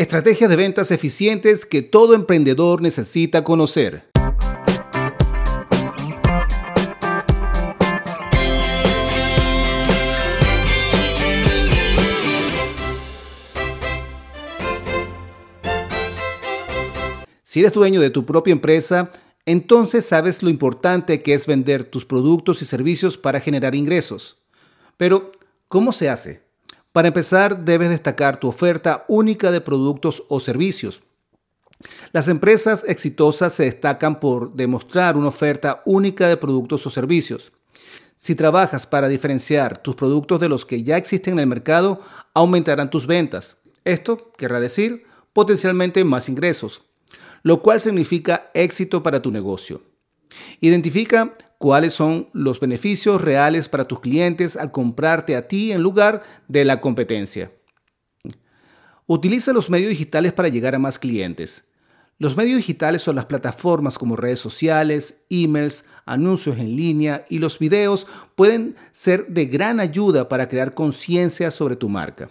Estrategias de ventas eficientes que todo emprendedor necesita conocer. Si eres dueño de tu propia empresa, entonces sabes lo importante que es vender tus productos y servicios para generar ingresos. Pero, ¿cómo se hace? Para empezar, debes destacar tu oferta única de productos o servicios. Las empresas exitosas se destacan por demostrar una oferta única de productos o servicios. Si trabajas para diferenciar tus productos de los que ya existen en el mercado, aumentarán tus ventas. Esto querrá decir potencialmente más ingresos, lo cual significa éxito para tu negocio. Identifica cuáles son los beneficios reales para tus clientes al comprarte a ti en lugar de la competencia. Utiliza los medios digitales para llegar a más clientes. Los medios digitales son las plataformas como redes sociales, emails, anuncios en línea y los videos pueden ser de gran ayuda para crear conciencia sobre tu marca.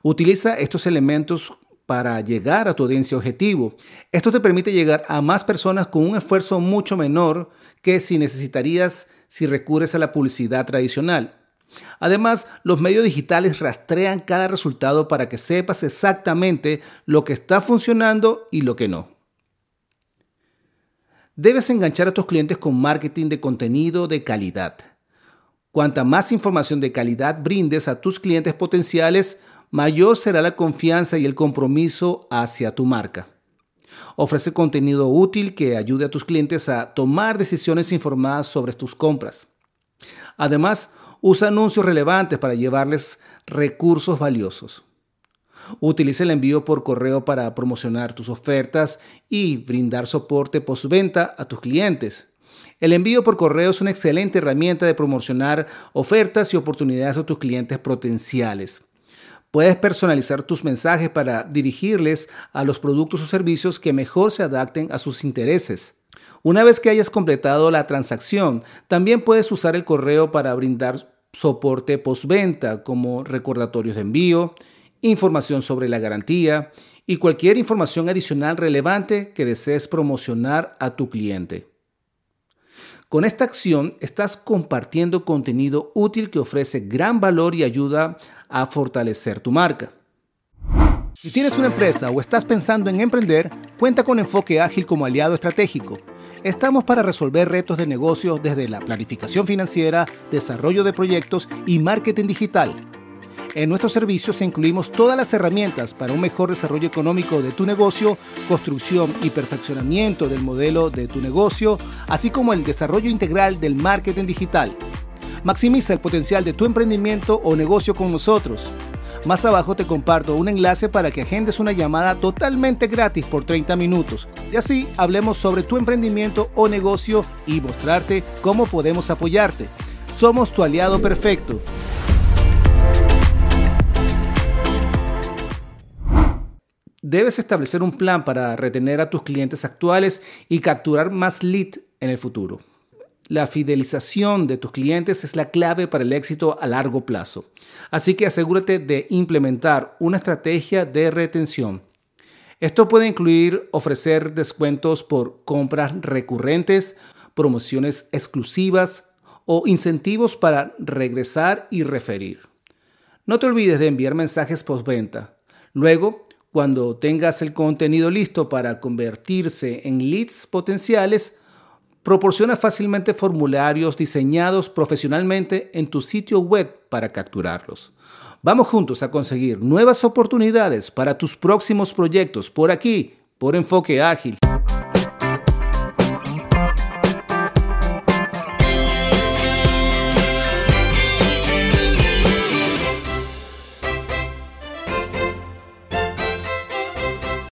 Utiliza estos elementos para llegar a tu audiencia objetivo. Esto te permite llegar a más personas con un esfuerzo mucho menor que si necesitarías si recurres a la publicidad tradicional. Además, los medios digitales rastrean cada resultado para que sepas exactamente lo que está funcionando y lo que no. Debes enganchar a tus clientes con marketing de contenido de calidad. Cuanta más información de calidad brindes a tus clientes potenciales, mayor será la confianza y el compromiso hacia tu marca. Ofrece contenido útil que ayude a tus clientes a tomar decisiones informadas sobre tus compras. Además, usa anuncios relevantes para llevarles recursos valiosos. Utiliza el envío por correo para promocionar tus ofertas y brindar soporte postventa a tus clientes. El envío por correo es una excelente herramienta de promocionar ofertas y oportunidades a tus clientes potenciales. Puedes personalizar tus mensajes para dirigirles a los productos o servicios que mejor se adapten a sus intereses. Una vez que hayas completado la transacción, también puedes usar el correo para brindar soporte postventa como recordatorios de envío, información sobre la garantía y cualquier información adicional relevante que desees promocionar a tu cliente. Con esta acción estás compartiendo contenido útil que ofrece gran valor y ayuda a fortalecer tu marca. Si tienes una empresa o estás pensando en emprender, cuenta con Enfoque Ágil como aliado estratégico. Estamos para resolver retos de negocio desde la planificación financiera, desarrollo de proyectos y marketing digital en nuestros servicios incluimos todas las herramientas para un mejor desarrollo económico de tu negocio, construcción y perfeccionamiento del modelo de tu negocio, así como el desarrollo integral del marketing digital. Maximiza el potencial de tu emprendimiento o negocio con nosotros. Más abajo te comparto un enlace para que agendes una llamada totalmente gratis por 30 minutos y así hablemos sobre tu emprendimiento o negocio y mostrarte cómo podemos apoyarte. Somos tu aliado perfecto. Debes establecer un plan para retener a tus clientes actuales y capturar más lead en el futuro. La fidelización de tus clientes es la clave para el éxito a largo plazo. Así que asegúrate de implementar una estrategia de retención. Esto puede incluir ofrecer descuentos por compras recurrentes, promociones exclusivas o incentivos para regresar y referir. No te olvides de enviar mensajes postventa. Luego, cuando tengas el contenido listo para convertirse en leads potenciales, proporciona fácilmente formularios diseñados profesionalmente en tu sitio web para capturarlos. Vamos juntos a conseguir nuevas oportunidades para tus próximos proyectos por aquí, por Enfoque Ágil.